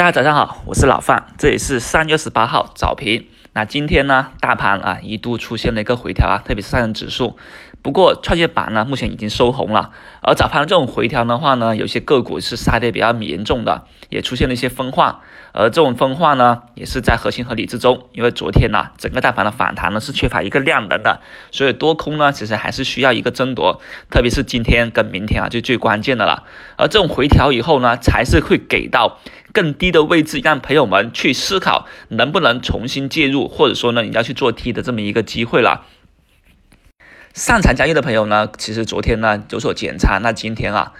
大家早上好，我是老范，这里是三月十八号早评。那今天呢，大盘啊一度出现了一个回调啊，特别是上证指数。不过创业板呢，目前已经收红了。而早盘这种回调的话呢，有些个股是杀跌比较严重的，也出现了一些分化。而这种分化呢，也是在合情合理之中。因为昨天呢，整个大盘的反弹呢是缺乏一个量能的，所以多空呢其实还是需要一个争夺。特别是今天跟明天啊，就最关键的了。而这种回调以后呢，才是会给到更低的位置，让朋友们去思考能不能重新介入，或者说呢，你要去做 T 的这么一个机会了。擅长交易的朋友呢，其实昨天呢有所减仓，那今天啊，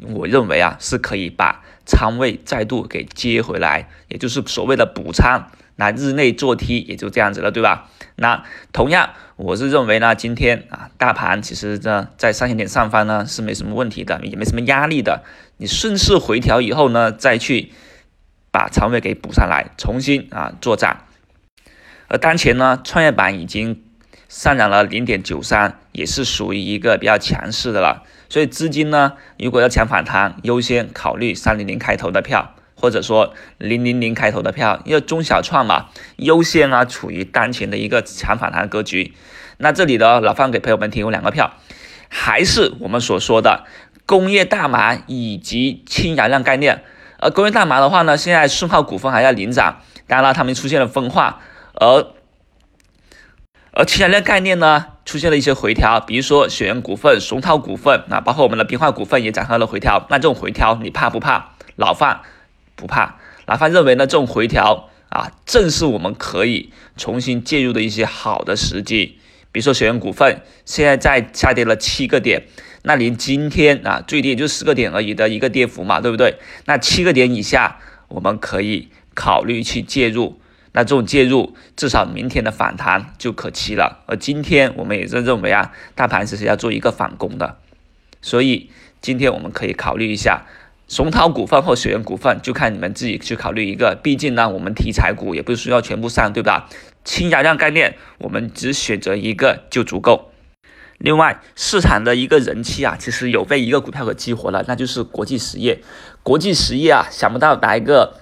我认为啊是可以把仓位再度给接回来，也就是所谓的补仓，那日内做 T 也就这样子了，对吧？那同样，我是认为呢，今天啊大盘其实呢在三千点上方呢是没什么问题的，也没什么压力的，你顺势回调以后呢，再去把仓位给补上来，重新啊做涨。而当前呢，创业板已经。上涨了零点九三，也是属于一个比较强势的了。所以资金呢，如果要抢反弹，优先考虑三零零开头的票，或者说零零零开头的票，因为中小创嘛，优先啊处于当前的一个抢反弹格局。那这里的老范给朋友们提供两个票，还是我们所说的工业大麻以及氢燃料概念。而工业大麻的话呢，现在顺浩股份还在领涨，当然了，他们出现了分化，而。而其他的概念呢，出现了一些回调，比如说雪源股份、松涛股份啊，包括我们的冰化股份也展开了回调。那这种回调你怕不怕？老范不怕。老范认为呢，这种回调啊，正是我们可以重新介入的一些好的时机。比如说雪源股份现在在下跌了七个点，那离今天啊最低也就四个点而已的一个跌幅嘛，对不对？那七个点以下，我们可以考虑去介入。那这种介入，至少明天的反弹就可期了。而今天我们也是认为啊，大盘其实要做一个反攻的，所以今天我们可以考虑一下松涛股份或雪源股份，就看你们自己去考虑一个。毕竟呢，我们题材股也不是说要全部上，对吧？轻压量概念，我们只选择一个就足够。另外，市场的一个人气啊，其实有被一个股票给激活了，那就是国际实业。国际实业啊，想不到来一个。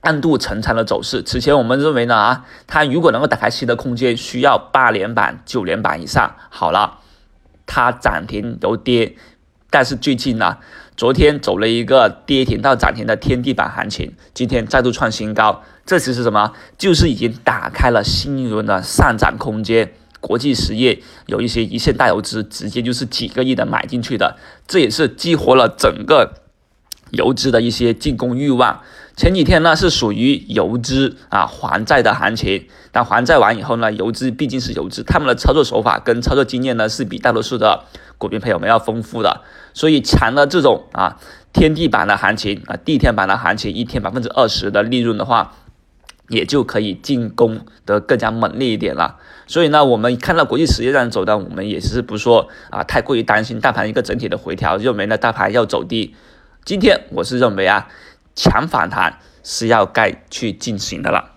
暗度陈仓的走势，此前我们认为呢啊，它如果能够打开新的空间，需要八连板、九连板以上。好了，它涨停都跌，但是最近呢，昨天走了一个跌停到涨停的天地板行情，今天再度创新高，这其实什么？就是已经打开了新一轮的上涨空间。国际实业有一些一线大游资，直接就是几个亿的买进去的，这也是激活了整个。游资的一些进攻欲望，前几天呢是属于游资啊还债的行情，但还债完以后呢，游资毕竟是游资，他们的操作手法跟操作经验呢是比大多数的股民朋友们要丰富的，所以抢了这种啊天地板的行情啊地天板的行情，一天百分之二十的利润的话，也就可以进攻得更加猛烈一点了。所以呢，我们看到国际实业这样走的，我们也是不说啊太过于担心大盘一个整体的回调，认为呢大盘要走低。今天我是认为啊，强反弹是要该去进行的了。